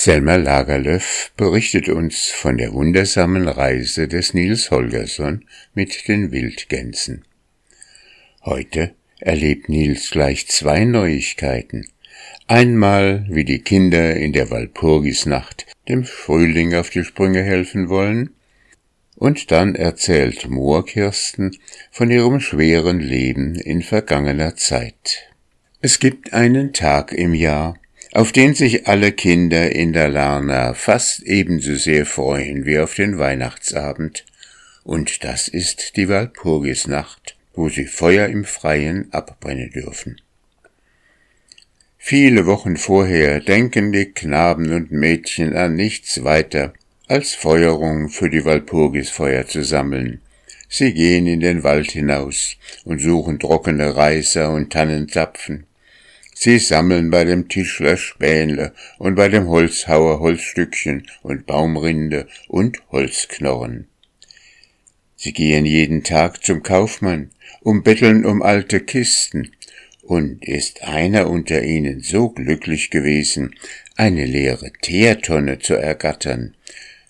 Selma Lagerlöf berichtet uns von der wundersamen Reise des Nils Holgersson mit den Wildgänsen. Heute erlebt Nils gleich zwei Neuigkeiten. Einmal, wie die Kinder in der Walpurgisnacht dem Frühling auf die Sprünge helfen wollen, und dann erzählt Moorkirsten von ihrem schweren Leben in vergangener Zeit. Es gibt einen Tag im Jahr, auf den sich alle Kinder in der Larna fast ebenso sehr freuen wie auf den Weihnachtsabend, und das ist die Walpurgisnacht, wo sie Feuer im Freien abbrennen dürfen. Viele Wochen vorher denken die Knaben und Mädchen an nichts weiter, als Feuerung für die Walpurgisfeuer zu sammeln. Sie gehen in den Wald hinaus und suchen trockene Reiser und Tannenzapfen. Sie sammeln bei dem Tischler Spähnle und bei dem Holzhauer Holzstückchen und Baumrinde und Holzknorren. Sie gehen jeden Tag zum Kaufmann, um betteln um alte Kisten, und ist einer unter ihnen so glücklich gewesen, eine leere Teertonne zu ergattern,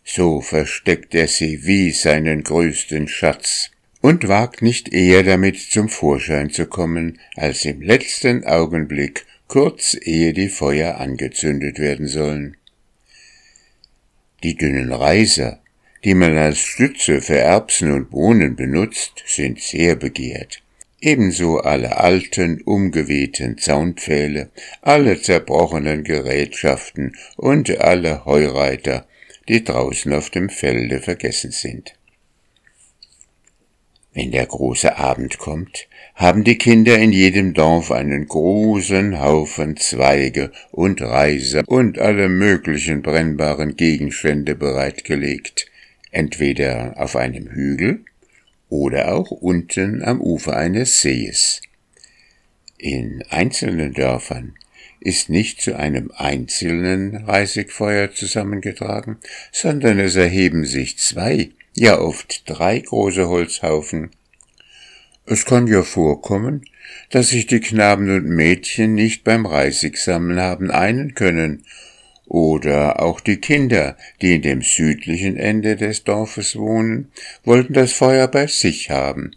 so versteckt er sie wie seinen größten Schatz und wagt nicht eher damit zum Vorschein zu kommen, als im letzten Augenblick, kurz ehe die Feuer angezündet werden sollen. Die dünnen Reiser, die man als Stütze für Erbsen und Bohnen benutzt, sind sehr begehrt. Ebenso alle alten, umgewehten Zaunpfähle, alle zerbrochenen Gerätschaften und alle Heureiter, die draußen auf dem Felde vergessen sind. Wenn der große Abend kommt, haben die Kinder in jedem Dorf einen großen Haufen Zweige und Reiser und alle möglichen brennbaren Gegenstände bereitgelegt, entweder auf einem Hügel oder auch unten am Ufer eines Sees. In einzelnen Dörfern ist nicht zu einem einzelnen Reisigfeuer zusammengetragen, sondern es erheben sich zwei, ja oft drei große Holzhaufen. Es kann ja vorkommen, dass sich die Knaben und Mädchen nicht beim Reisigsammeln haben einen können, oder auch die Kinder, die in dem südlichen Ende des Dorfes wohnen, wollten das Feuer bei sich haben,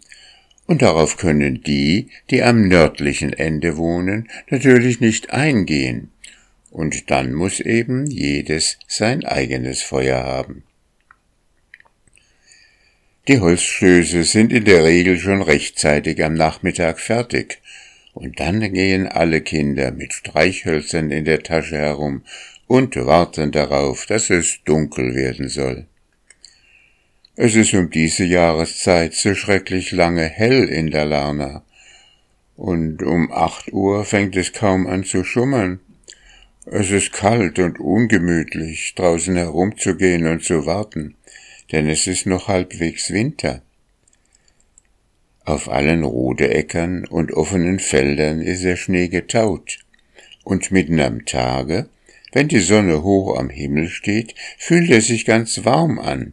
und darauf können die, die am nördlichen Ende wohnen, natürlich nicht eingehen, und dann muss eben jedes sein eigenes Feuer haben. Die Holzstöße sind in der Regel schon rechtzeitig am Nachmittag fertig, und dann gehen alle Kinder mit Streichhölzern in der Tasche herum und warten darauf, dass es dunkel werden soll. Es ist um diese Jahreszeit so schrecklich lange hell in der Lerna. Und um acht Uhr fängt es kaum an zu schummern. Es ist kalt und ungemütlich, draußen herumzugehen und zu warten, denn es ist noch halbwegs Winter. Auf allen Rodeäckern und offenen Feldern ist der Schnee getaut, und mitten am Tage, wenn die Sonne hoch am Himmel steht, fühlt er sich ganz warm an,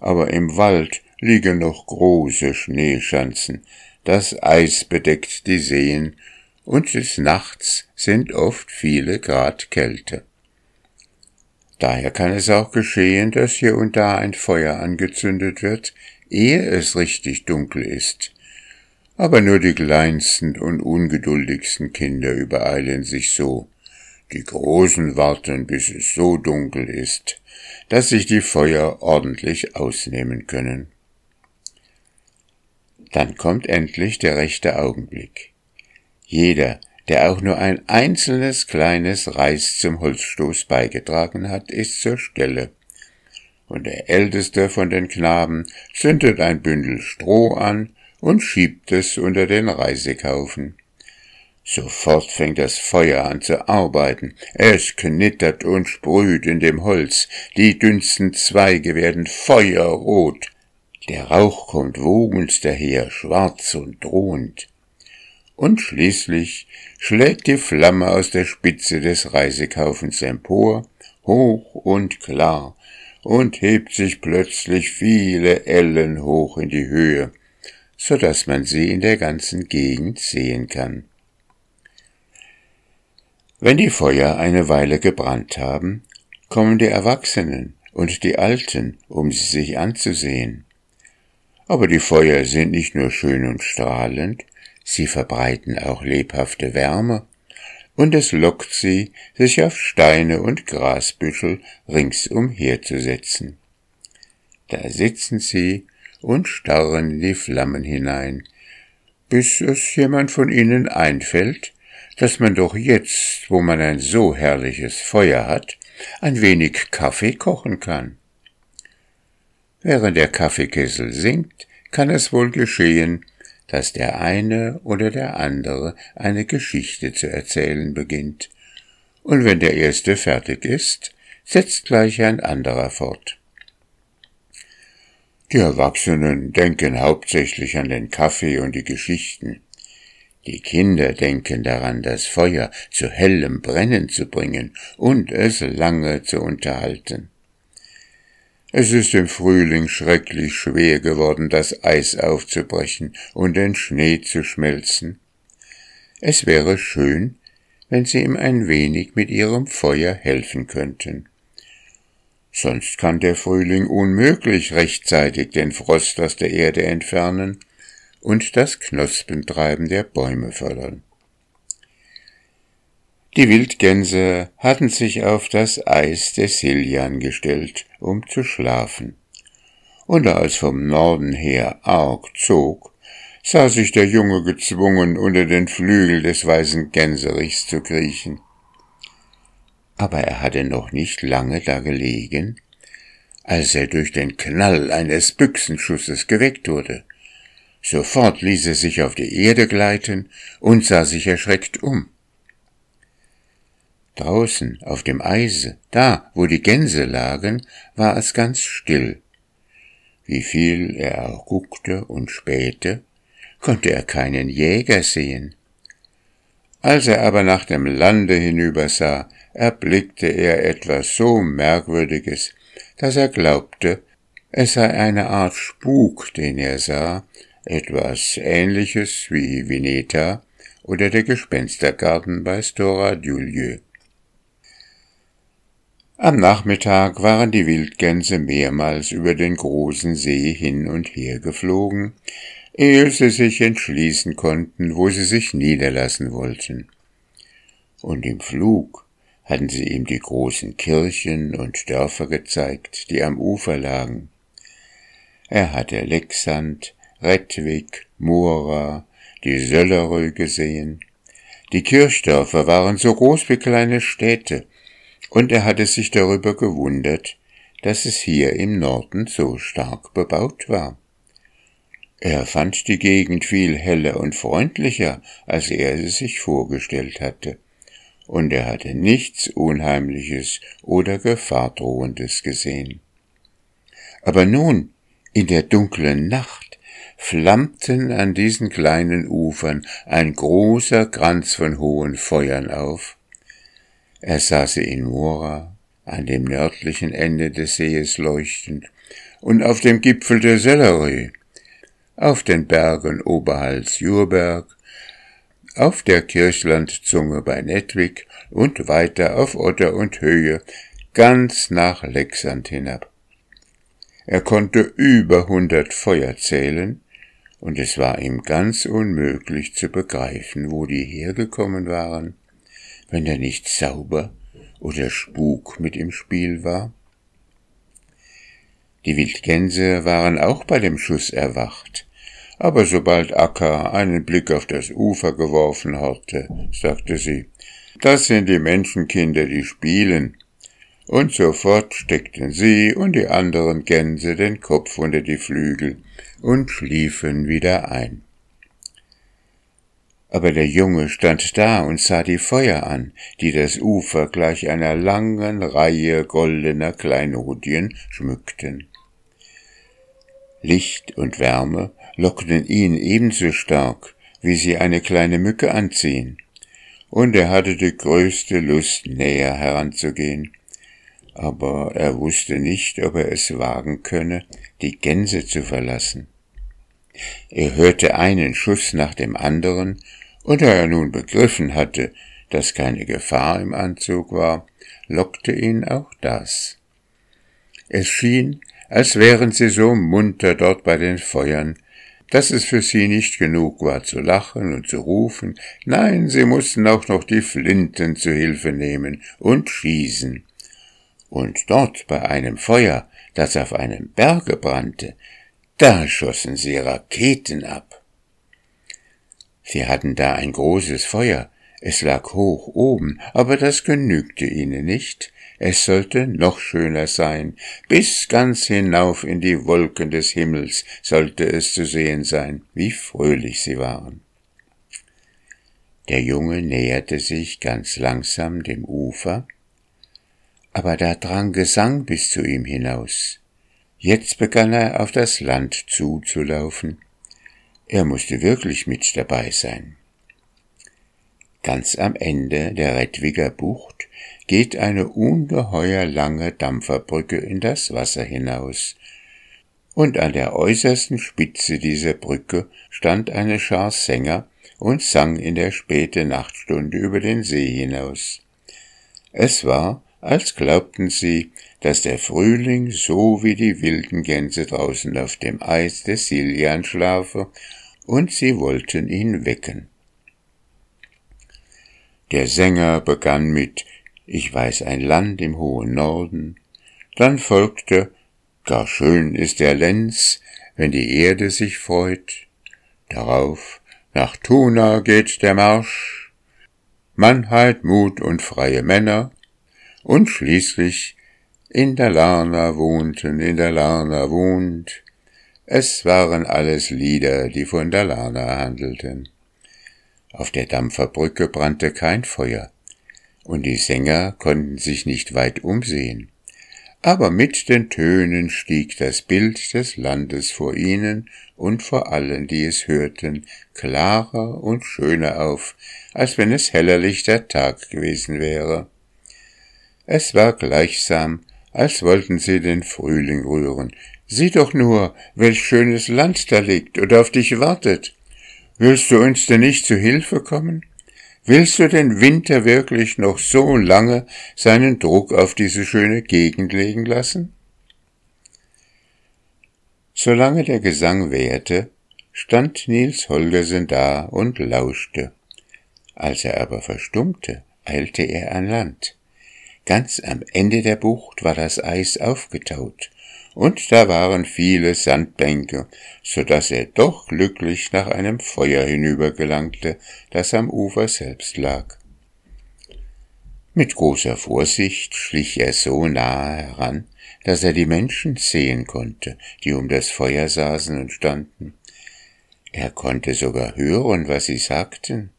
aber im Wald liegen noch große Schneeschanzen, das Eis bedeckt die Seen, und des Nachts sind oft viele Grad Kälte. Daher kann es auch geschehen, dass hier und da ein Feuer angezündet wird, ehe es richtig dunkel ist. Aber nur die kleinsten und ungeduldigsten Kinder übereilen sich so. Die Großen warten, bis es so dunkel ist, dass sich die Feuer ordentlich ausnehmen können. Dann kommt endlich der rechte Augenblick. Jeder, der auch nur ein einzelnes kleines Reis zum Holzstoß beigetragen hat, ist zur Stelle. Und der älteste von den Knaben zündet ein Bündel Stroh an und schiebt es unter den Reisekaufen. Sofort fängt das Feuer an zu arbeiten. Es knittert und sprüht in dem Holz. Die dünnsten Zweige werden feuerrot. Der Rauch kommt wogend daher, schwarz und drohend. Und schließlich schlägt die Flamme aus der Spitze des Reisekaufens empor, hoch und klar, und hebt sich plötzlich viele Ellen hoch in die Höhe, so dass man sie in der ganzen Gegend sehen kann. Wenn die Feuer eine Weile gebrannt haben, kommen die Erwachsenen und die Alten, um sie sich anzusehen. Aber die Feuer sind nicht nur schön und strahlend, sie verbreiten auch lebhafte Wärme, und es lockt sie, sich auf Steine und Grasbüschel ringsum herzusetzen. Da sitzen sie und starren in die Flammen hinein, bis es jemand von ihnen einfällt, dass man doch jetzt, wo man ein so herrliches Feuer hat, ein wenig Kaffee kochen kann. Während der Kaffeekessel sinkt, kann es wohl geschehen, dass der eine oder der andere eine Geschichte zu erzählen beginnt, und wenn der erste fertig ist, setzt gleich ein anderer fort. Die Erwachsenen denken hauptsächlich an den Kaffee und die Geschichten. Die Kinder denken daran, das Feuer zu hellem Brennen zu bringen und es lange zu unterhalten. Es ist im Frühling schrecklich schwer geworden, das Eis aufzubrechen und den Schnee zu schmelzen. Es wäre schön, wenn Sie ihm ein wenig mit Ihrem Feuer helfen könnten. Sonst kann der Frühling unmöglich rechtzeitig den Frost aus der Erde entfernen und das Knospentreiben der Bäume fördern. Die Wildgänse hatten sich auf das Eis der Siljan gestellt, um zu schlafen. Und da es vom Norden her arg zog, sah sich der Junge gezwungen, unter den Flügel des weißen Gänserichs zu kriechen aber er hatte noch nicht lange da gelegen, als er durch den Knall eines Büchsenschusses geweckt wurde. Sofort ließ er sich auf die Erde gleiten und sah sich erschreckt um. Draußen auf dem Eise, da, wo die Gänse lagen, war es ganz still. Wie viel er auch guckte und spähte, konnte er keinen Jäger sehen. Als er aber nach dem Lande hinübersah, erblickte er etwas so Merkwürdiges, dass er glaubte, es sei eine Art Spuk, den er sah, etwas Ähnliches wie Vineta oder der Gespenstergarten bei Stora Dulieu. Am Nachmittag waren die Wildgänse mehrmals über den großen See hin und her geflogen, ehe sie sich entschließen konnten, wo sie sich niederlassen wollten. Und im Flug hatten sie ihm die großen Kirchen und Dörfer gezeigt, die am Ufer lagen. Er hatte Lexand, Redwig, Mora, die Söllerö gesehen. Die Kirchdörfer waren so groß wie kleine Städte, und er hatte sich darüber gewundert, dass es hier im Norden so stark bebaut war. Er fand die Gegend viel heller und freundlicher, als er sie sich vorgestellt hatte und er hatte nichts Unheimliches oder Gefahrdrohendes gesehen. Aber nun, in der dunklen Nacht, flammten an diesen kleinen Ufern ein großer Kranz von hohen Feuern auf. Er sah sie in Mora, an dem nördlichen Ende des Sees leuchtend, und auf dem Gipfel der Sellerie, auf den Bergen Oberhals Jurberg, auf der Kirchlandzunge bei Nettwig und weiter auf Otter und Höhe, ganz nach Lexand hinab. Er konnte über hundert Feuer zählen, und es war ihm ganz unmöglich zu begreifen, wo die hergekommen waren, wenn da nicht Sauber oder Spuk mit im Spiel war. Die Wildgänse waren auch bei dem Schuss erwacht, aber sobald Akka einen Blick auf das Ufer geworfen hatte, sagte sie, das sind die Menschenkinder, die spielen. Und sofort steckten sie und die anderen Gänse den Kopf unter die Flügel und schliefen wieder ein. Aber der Junge stand da und sah die Feuer an, die das Ufer gleich einer langen Reihe goldener Kleinodien schmückten. Licht und Wärme lockten ihn ebenso stark, wie sie eine kleine Mücke anziehen, und er hatte die größte Lust, näher heranzugehen, aber er wusste nicht, ob er es wagen könne, die Gänse zu verlassen. Er hörte einen Schuss nach dem anderen, und da er nun begriffen hatte, dass keine Gefahr im Anzug war, lockte ihn auch das. Es schien, als wären sie so munter dort bei den Feuern, dass es für sie nicht genug war zu lachen und zu rufen, nein, sie mussten auch noch die Flinten zu Hilfe nehmen und schießen. Und dort bei einem Feuer, das auf einem Berge brannte, da schossen sie Raketen ab. Sie hatten da ein großes Feuer, es lag hoch oben, aber das genügte ihnen nicht, es sollte noch schöner sein, bis ganz hinauf in die Wolken des Himmels sollte es zu sehen sein, wie fröhlich sie waren. Der Junge näherte sich ganz langsam dem Ufer, aber da drang Gesang bis zu ihm hinaus. Jetzt begann er auf das Land zuzulaufen. Er musste wirklich mit dabei sein. Ganz am Ende der Redwiger Bucht geht eine ungeheuer lange Dampferbrücke in das Wasser hinaus, und an der äußersten Spitze dieser Brücke stand eine Schar Sänger und sang in der späte Nachtstunde über den See hinaus. Es war, als glaubten sie, dass der Frühling so wie die wilden Gänse draußen auf dem Eis des Siljan schlafe, und sie wollten ihn wecken. Der Sänger begann mit Ich weiß ein Land im hohen Norden, dann folgte Gar schön ist der Lenz, wenn die Erde sich freut, darauf nach Tuna geht der Marsch, Mannheit, Mut und freie Männer, und schließlich in der Larna wohnten, in der Larna wohnt, es waren alles Lieder, die von der Larna handelten. Auf der Dampferbrücke brannte kein Feuer, und die Sänger konnten sich nicht weit umsehen. Aber mit den Tönen stieg das Bild des Landes vor ihnen und vor allen, die es hörten, klarer und schöner auf, als wenn es hellerlichter Tag gewesen wäre. Es war gleichsam, als wollten sie den Frühling rühren. Sieh doch nur, welch schönes Land da liegt und auf dich wartet. Willst du uns denn nicht zu Hilfe kommen? Willst du den Winter wirklich noch so lange seinen Druck auf diese schöne Gegend legen lassen? Solange der Gesang währte, stand Nils Holgersen da und lauschte. Als er aber verstummte, eilte er an Land. Ganz am Ende der Bucht war das Eis aufgetaut, und da waren viele Sandbänke, so dass er doch glücklich nach einem Feuer hinübergelangte, das am Ufer selbst lag. Mit großer Vorsicht schlich er so nahe heran, dass er die Menschen sehen konnte, die um das Feuer saßen und standen. Er konnte sogar hören, was sie sagten.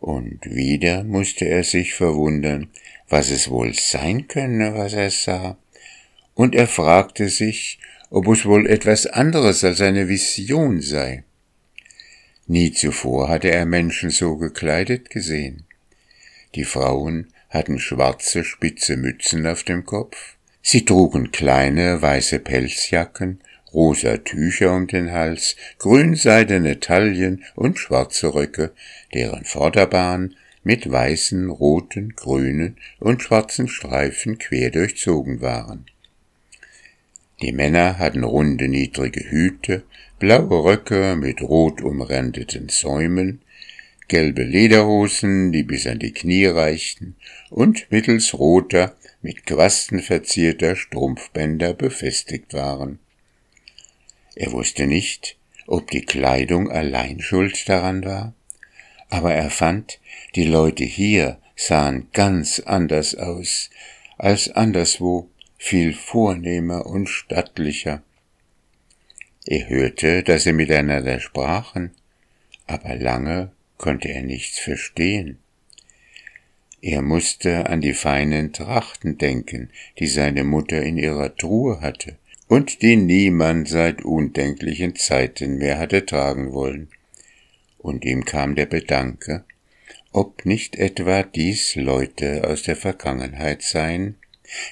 Und wieder musste er sich verwundern, was es wohl sein könne, was er sah und er fragte sich, ob es wohl etwas anderes als eine Vision sei. Nie zuvor hatte er Menschen so gekleidet gesehen. Die Frauen hatten schwarze spitze Mützen auf dem Kopf, sie trugen kleine weiße Pelzjacken, rosa Tücher um den Hals, grünseidene Taillen und schwarze Röcke, deren Vorderbahn mit weißen, roten, grünen und schwarzen Streifen quer durchzogen waren. Die Männer hatten runde, niedrige Hüte, blaue Röcke mit rot umrandeten Säumen, gelbe Lederhosen, die bis an die Knie reichten, und mittels roter, mit Quasten verzierter Strumpfbänder befestigt waren. Er wusste nicht, ob die Kleidung allein schuld daran war, aber er fand, die Leute hier sahen ganz anders aus als anderswo viel vornehmer und stattlicher. Er hörte, dass sie miteinander sprachen, aber lange konnte er nichts verstehen. Er musste an die feinen Trachten denken, die seine Mutter in ihrer Truhe hatte und die niemand seit undenklichen Zeiten mehr hatte tragen wollen. Und ihm kam der Bedanke, ob nicht etwa dies Leute aus der Vergangenheit seien,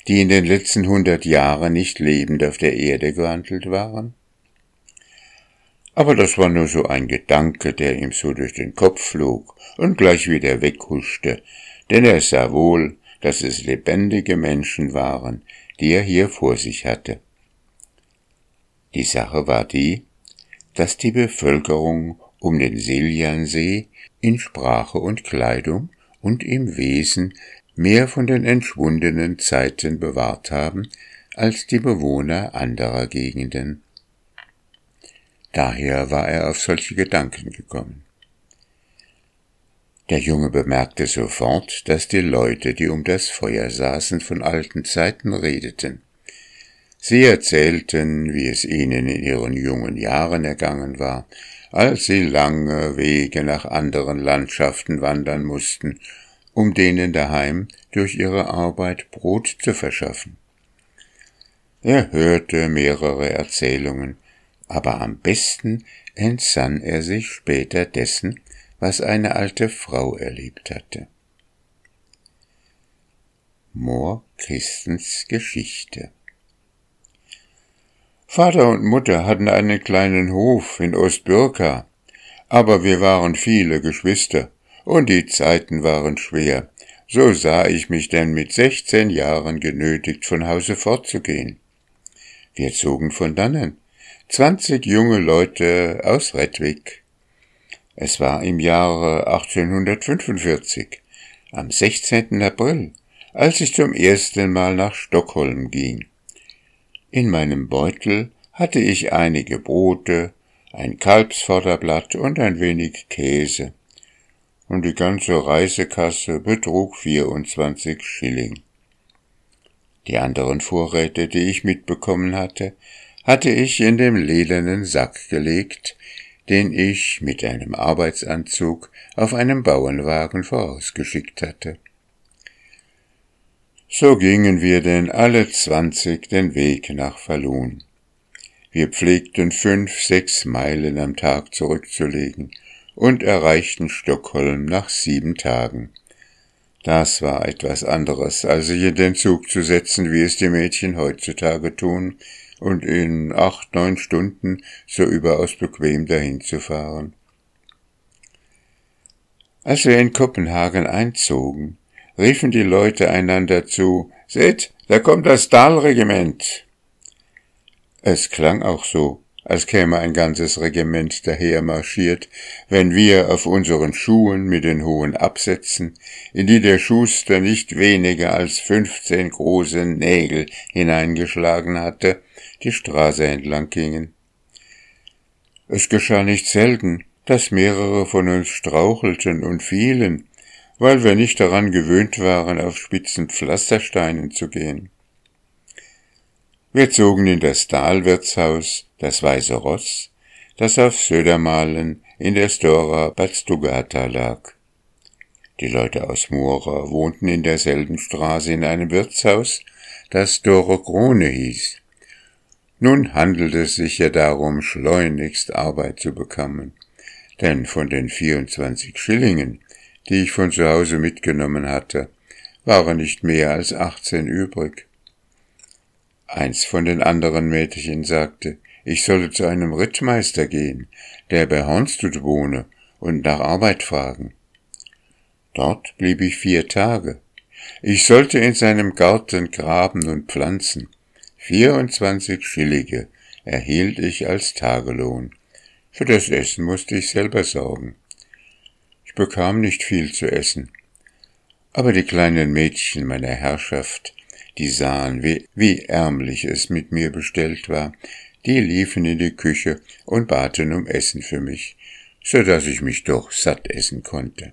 die in den letzten hundert Jahren nicht lebend auf der Erde gewandelt waren? Aber das war nur so ein Gedanke, der ihm so durch den Kopf flog und gleich wieder weghuschte, denn er sah wohl, dass es lebendige Menschen waren, die er hier vor sich hatte. Die Sache war die, dass die Bevölkerung um den Siljansee in Sprache und Kleidung und im Wesen mehr von den entschwundenen Zeiten bewahrt haben als die Bewohner anderer Gegenden. Daher war er auf solche Gedanken gekommen. Der Junge bemerkte sofort, dass die Leute, die um das Feuer saßen, von alten Zeiten redeten. Sie erzählten, wie es ihnen in ihren jungen Jahren ergangen war, als sie lange Wege nach anderen Landschaften wandern mussten, um denen daheim durch ihre Arbeit Brot zu verschaffen. Er hörte mehrere Erzählungen, aber am besten entsann er sich später dessen, was eine alte Frau erlebt hatte. Moor Christens Geschichte Vater und Mutter hatten einen kleinen Hof in Ostbürka, aber wir waren viele Geschwister, und die Zeiten waren schwer, so sah ich mich denn mit sechzehn Jahren genötigt, von Hause fortzugehen. Wir zogen von dannen, zwanzig junge Leute aus Redwig. Es war im Jahre 1845, am 16. April, als ich zum ersten Mal nach Stockholm ging. In meinem Beutel hatte ich einige Brote, ein Kalbsvorderblatt und ein wenig Käse. Und die ganze Reisekasse betrug 24 Schilling. Die anderen Vorräte, die ich mitbekommen hatte, hatte ich in dem ledernen Sack gelegt, den ich mit einem Arbeitsanzug auf einem Bauernwagen vorausgeschickt hatte. So gingen wir denn alle zwanzig den Weg nach Falun. Wir pflegten fünf, sechs Meilen am Tag zurückzulegen und erreichten Stockholm nach sieben Tagen. Das war etwas anderes, als sich in den Zug zu setzen, wie es die Mädchen heutzutage tun, und in acht, neun Stunden so überaus bequem dahin zu fahren. Als wir in Kopenhagen einzogen, riefen die Leute einander zu, Seht, da kommt das Stahlregiment. Es klang auch so, als käme ein ganzes Regiment daher marschiert, wenn wir auf unseren Schuhen mit den hohen Absätzen, in die der Schuster nicht weniger als fünfzehn große Nägel hineingeschlagen hatte, die Straße entlang gingen. Es geschah nicht selten, dass mehrere von uns strauchelten und fielen, weil wir nicht daran gewöhnt waren, auf spitzen Pflastersteinen zu gehen. Wir zogen in das Dahlwirtshaus, das Weiße Ross, das auf Södermalen in der Stora Badstugata lag. Die Leute aus Mora wohnten in derselben Straße in einem Wirtshaus, das Dore Krone hieß. Nun handelte es sich ja darum, schleunigst Arbeit zu bekommen, denn von den 24 Schillingen, die ich von zu Hause mitgenommen hatte, waren nicht mehr als 18 übrig. Eins von den anderen Mädchen sagte, ich solle zu einem Rittmeister gehen, der bei Hornstutt wohne, und nach Arbeit fragen. Dort blieb ich vier Tage. Ich sollte in seinem Garten graben und pflanzen. 24 Schillige erhielt ich als Tagelohn. Für das Essen musste ich selber sorgen. Ich bekam nicht viel zu essen. Aber die kleinen Mädchen meiner Herrschaft, die sahen, wie, wie ärmlich es mit mir bestellt war, die liefen in die Küche und baten um Essen für mich, so dass ich mich doch satt essen konnte.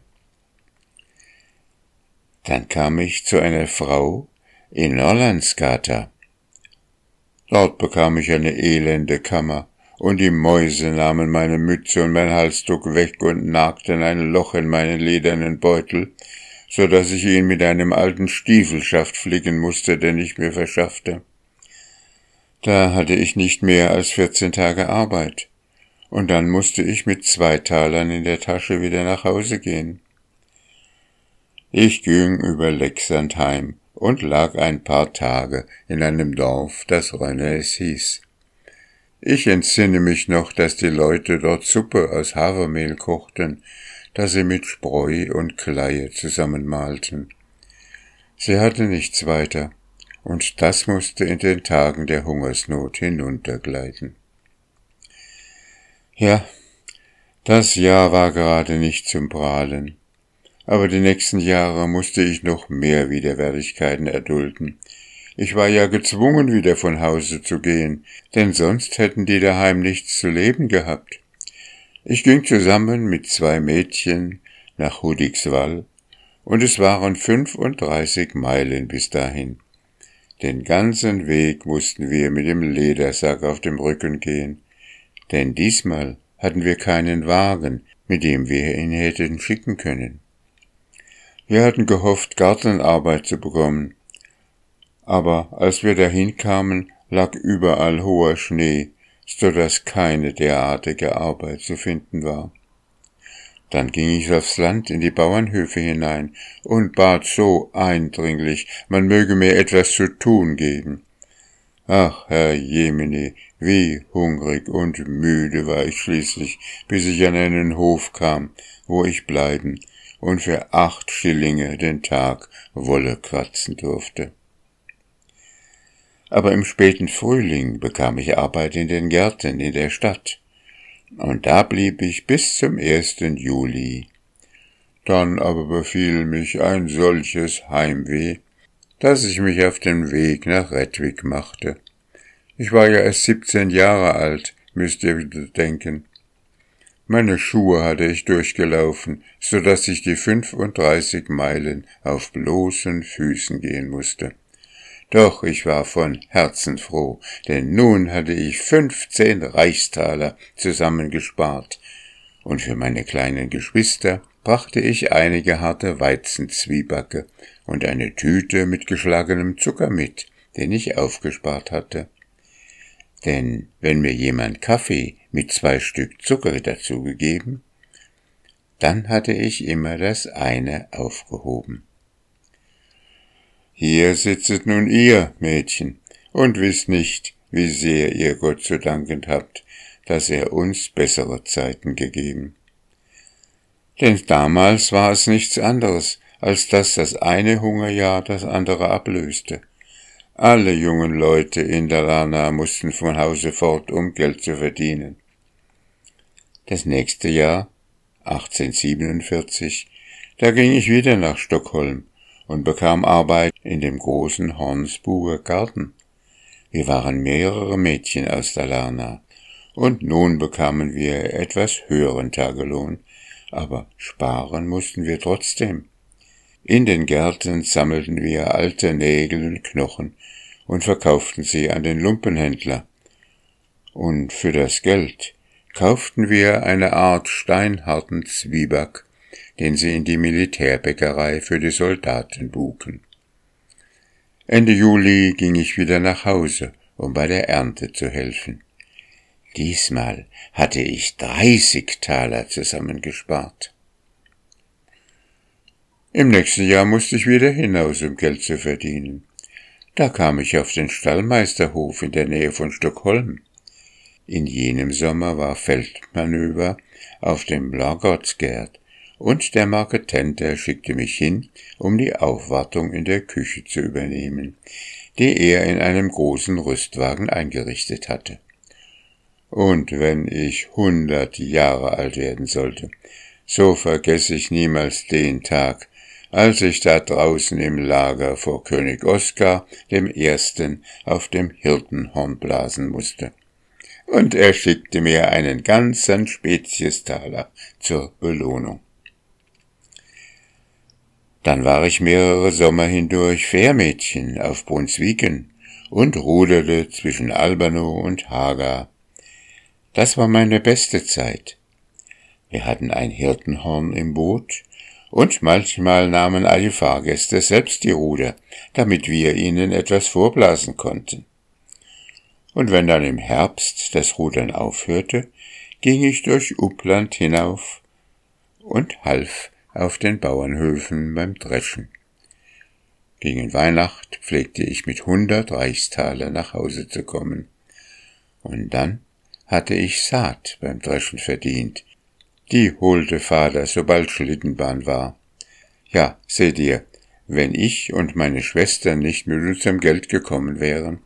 Dann kam ich zu einer Frau in Norlandsgata, Dort bekam ich eine elende Kammer, und die Mäuse nahmen meine Mütze und mein Halstuch weg und nagten ein Loch in meinen ledernen Beutel, so dass ich ihn mit einem alten Stiefelschaft flicken musste, den ich mir verschaffte. Da hatte ich nicht mehr als vierzehn Tage Arbeit, und dann musste ich mit zwei Talern in der Tasche wieder nach Hause gehen. Ich ging über Lexand heim, und lag ein paar Tage in einem Dorf, das Rönnes hieß. Ich entsinne mich noch, dass die Leute dort Suppe aus Hafermehl kochten, das sie mit Spreu und Kleie zusammenmalten. Sie hatte nichts weiter, und das musste in den Tagen der Hungersnot hinuntergleiten. Ja, das Jahr war gerade nicht zum Prahlen, aber die nächsten Jahre musste ich noch mehr Widerwärtigkeiten erdulden, ich war ja gezwungen, wieder von Hause zu gehen, denn sonst hätten die daheim nichts zu leben gehabt. Ich ging zusammen mit zwei Mädchen nach Hudikswall, und es waren fünfunddreißig Meilen bis dahin. Den ganzen Weg mussten wir mit dem Ledersack auf dem Rücken gehen, denn diesmal hatten wir keinen Wagen, mit dem wir ihn hätten schicken können. Wir hatten gehofft, Gartenarbeit zu bekommen, aber als wir dahin kamen, lag überall hoher Schnee, so dass keine derartige Arbeit zu finden war. Dann ging ich aufs Land in die Bauernhöfe hinein und bat so eindringlich, man möge mir etwas zu tun geben. Ach, Herr Jemini, wie hungrig und müde war ich schließlich, bis ich an einen Hof kam, wo ich bleiben und für acht Schillinge den Tag Wolle kratzen durfte aber im späten Frühling bekam ich Arbeit in den Gärten in der Stadt, und da blieb ich bis zum ersten Juli. Dann aber befiel mich ein solches Heimweh, dass ich mich auf den Weg nach Redwig machte. Ich war ja erst siebzehn Jahre alt, müsst ihr denken. Meine Schuhe hatte ich durchgelaufen, so dass ich die fünfunddreißig Meilen auf bloßen Füßen gehen musste. Doch ich war von Herzen froh, denn nun hatte ich fünfzehn Reichstaler zusammengespart, und für meine kleinen Geschwister brachte ich einige harte Weizenzwiebacke und eine Tüte mit geschlagenem Zucker mit, den ich aufgespart hatte. Denn wenn mir jemand Kaffee mit zwei Stück Zucker dazugegeben, dann hatte ich immer das eine aufgehoben. Hier sitzet nun ihr, Mädchen, und wisst nicht, wie sehr ihr Gott zu danken habt, dass er uns bessere Zeiten gegeben. Denn damals war es nichts anderes, als dass das eine Hungerjahr das andere ablöste. Alle jungen Leute in Dalarna mussten von Hause fort, um Geld zu verdienen. Das nächste Jahr, 1847, da ging ich wieder nach Stockholm, und bekam Arbeit in dem großen Hornsburger Garten. Wir waren mehrere Mädchen aus Dalarna, und nun bekamen wir etwas höheren Tagelohn, aber sparen mussten wir trotzdem. In den Gärten sammelten wir alte Nägel und Knochen und verkauften sie an den Lumpenhändler. Und für das Geld kauften wir eine Art steinharten Zwieback den sie in die Militärbäckerei für die Soldaten buchen. Ende Juli ging ich wieder nach Hause, um bei der Ernte zu helfen. Diesmal hatte ich dreißig Taler zusammengespart. Im nächsten Jahr musste ich wieder hinaus, um Geld zu verdienen. Da kam ich auf den Stallmeisterhof in der Nähe von Stockholm. In jenem Sommer war Feldmanöver auf dem Lagertsgärd und der Marketenter schickte mich hin, um die Aufwartung in der Küche zu übernehmen, die er in einem großen Rüstwagen eingerichtet hatte. Und wenn ich hundert Jahre alt werden sollte, so vergesse ich niemals den Tag, als ich da draußen im Lager vor König Oskar dem Ersten auf dem Hirtenhorn blasen musste. Und er schickte mir einen ganzen Speziestaler zur Belohnung. Dann war ich mehrere Sommer hindurch Fährmädchen auf Brunswiken und ruderte zwischen Albano und Haga. Das war meine beste Zeit. Wir hatten ein Hirtenhorn im Boot, und manchmal nahmen alle Fahrgäste selbst die Ruder, damit wir ihnen etwas vorblasen konnten. Und wenn dann im Herbst das Rudern aufhörte, ging ich durch Uppland hinauf und half auf den Bauernhöfen beim Dreschen. Gegen Weihnacht pflegte ich mit hundert Reichstaler nach Hause zu kommen. Und dann hatte ich Saat beim Dreschen verdient. Die holte Vater, sobald Schlittenbahn war. Ja, seht ihr, wenn ich und meine Schwestern nicht mit unserem Geld gekommen wären,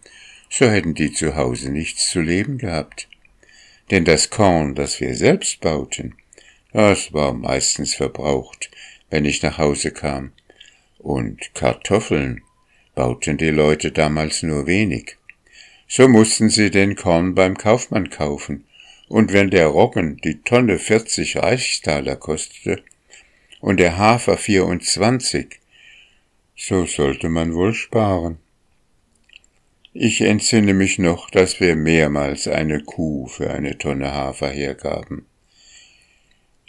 so hätten die zu Hause nichts zu leben gehabt. Denn das Korn, das wir selbst bauten, das war meistens verbraucht, wenn ich nach Hause kam. Und Kartoffeln bauten die Leute damals nur wenig. So mussten sie den Korn beim Kaufmann kaufen, und wenn der Roggen die Tonne 40 Reichstaler kostete und der Hafer 24, so sollte man wohl sparen. Ich entsinne mich noch, dass wir mehrmals eine Kuh für eine Tonne Hafer hergaben.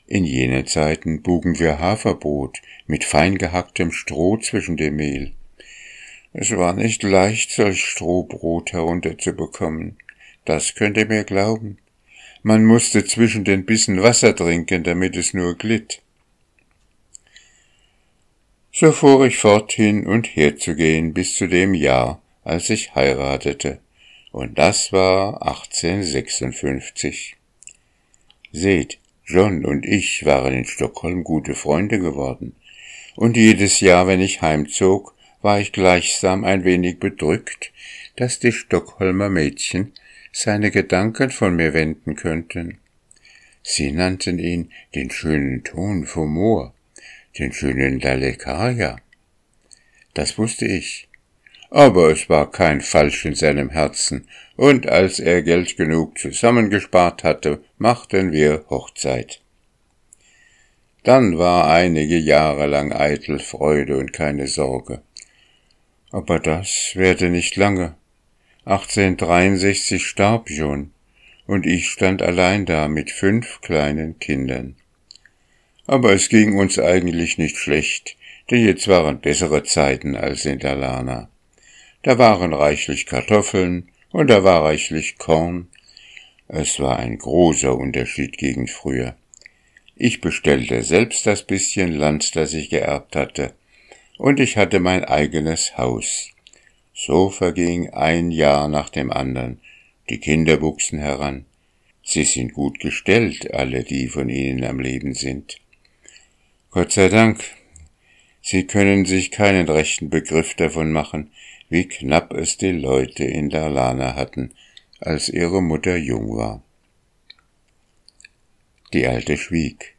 In jenen Zeiten bugen wir Haferbrot mit fein gehacktem Stroh zwischen dem Mehl. Es war nicht leicht, solch Strohbrot herunterzubekommen. Das könnt ihr mir glauben. Man musste zwischen den Bissen Wasser trinken, damit es nur glitt. So fuhr ich fort hin und her zu gehen bis zu dem Jahr, als ich heiratete, und das war 1856. Seht, John und ich waren in Stockholm gute Freunde geworden, und jedes Jahr, wenn ich heimzog, war ich gleichsam ein wenig bedrückt, dass die Stockholmer Mädchen seine Gedanken von mir wenden könnten. Sie nannten ihn den schönen Ton vom Moor, den schönen Dalekaja. Das wusste ich. Aber es war kein Falsch in seinem Herzen, und als er Geld genug zusammengespart hatte, machten wir Hochzeit. Dann war einige Jahre lang eitel Freude und keine Sorge. Aber das währte nicht lange. 1863 starb John, und ich stand allein da mit fünf kleinen Kindern. Aber es ging uns eigentlich nicht schlecht, denn jetzt waren bessere Zeiten als in Dalarna. Da waren reichlich Kartoffeln und da war reichlich Korn. Es war ein großer Unterschied gegen früher. Ich bestellte selbst das bisschen Land, das ich geerbt hatte, und ich hatte mein eigenes Haus. So verging ein Jahr nach dem anderen, die Kinder wuchsen heran. Sie sind gut gestellt, alle, die von ihnen am Leben sind. Gott sei Dank, sie können sich keinen rechten Begriff davon machen, wie knapp es die Leute in Dalarna hatten, als ihre Mutter jung war. Die Alte schwieg.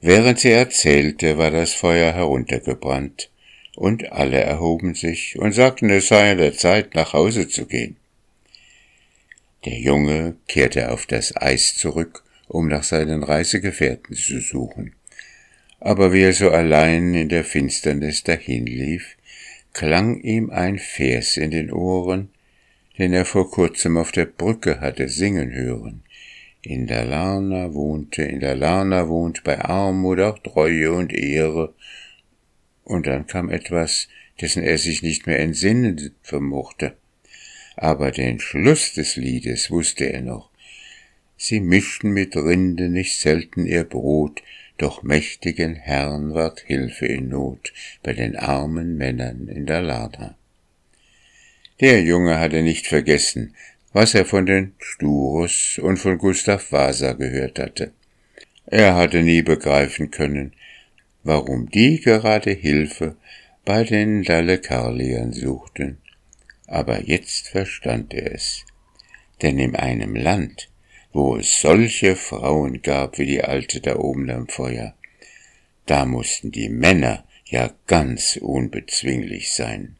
Während sie erzählte, war das Feuer heruntergebrannt, und alle erhoben sich und sagten, es sei an der Zeit, nach Hause zu gehen. Der Junge kehrte auf das Eis zurück, um nach seinen Reisegefährten zu suchen. Aber wie er so allein in der Finsternis dahinlief, klang ihm ein Vers in den Ohren, den er vor kurzem auf der Brücke hatte singen hören. In der Larna wohnte, in der Larna wohnt bei Armut auch Treue und Ehre. Und dann kam etwas, dessen er sich nicht mehr entsinnen vermochte. Aber den Schluss des Liedes wusste er noch. Sie mischten mit Rinde nicht selten ihr Brot, doch mächtigen Herrn ward Hilfe in Not bei den armen Männern in der Lada. Der Junge hatte nicht vergessen, was er von den Sturus und von Gustav Vasa gehört hatte. Er hatte nie begreifen können, warum die gerade Hilfe bei den Dalekarliern suchten. Aber jetzt verstand er es. Denn in einem Land, wo es solche Frauen gab wie die alte da oben am Feuer, da mussten die Männer ja ganz unbezwinglich sein.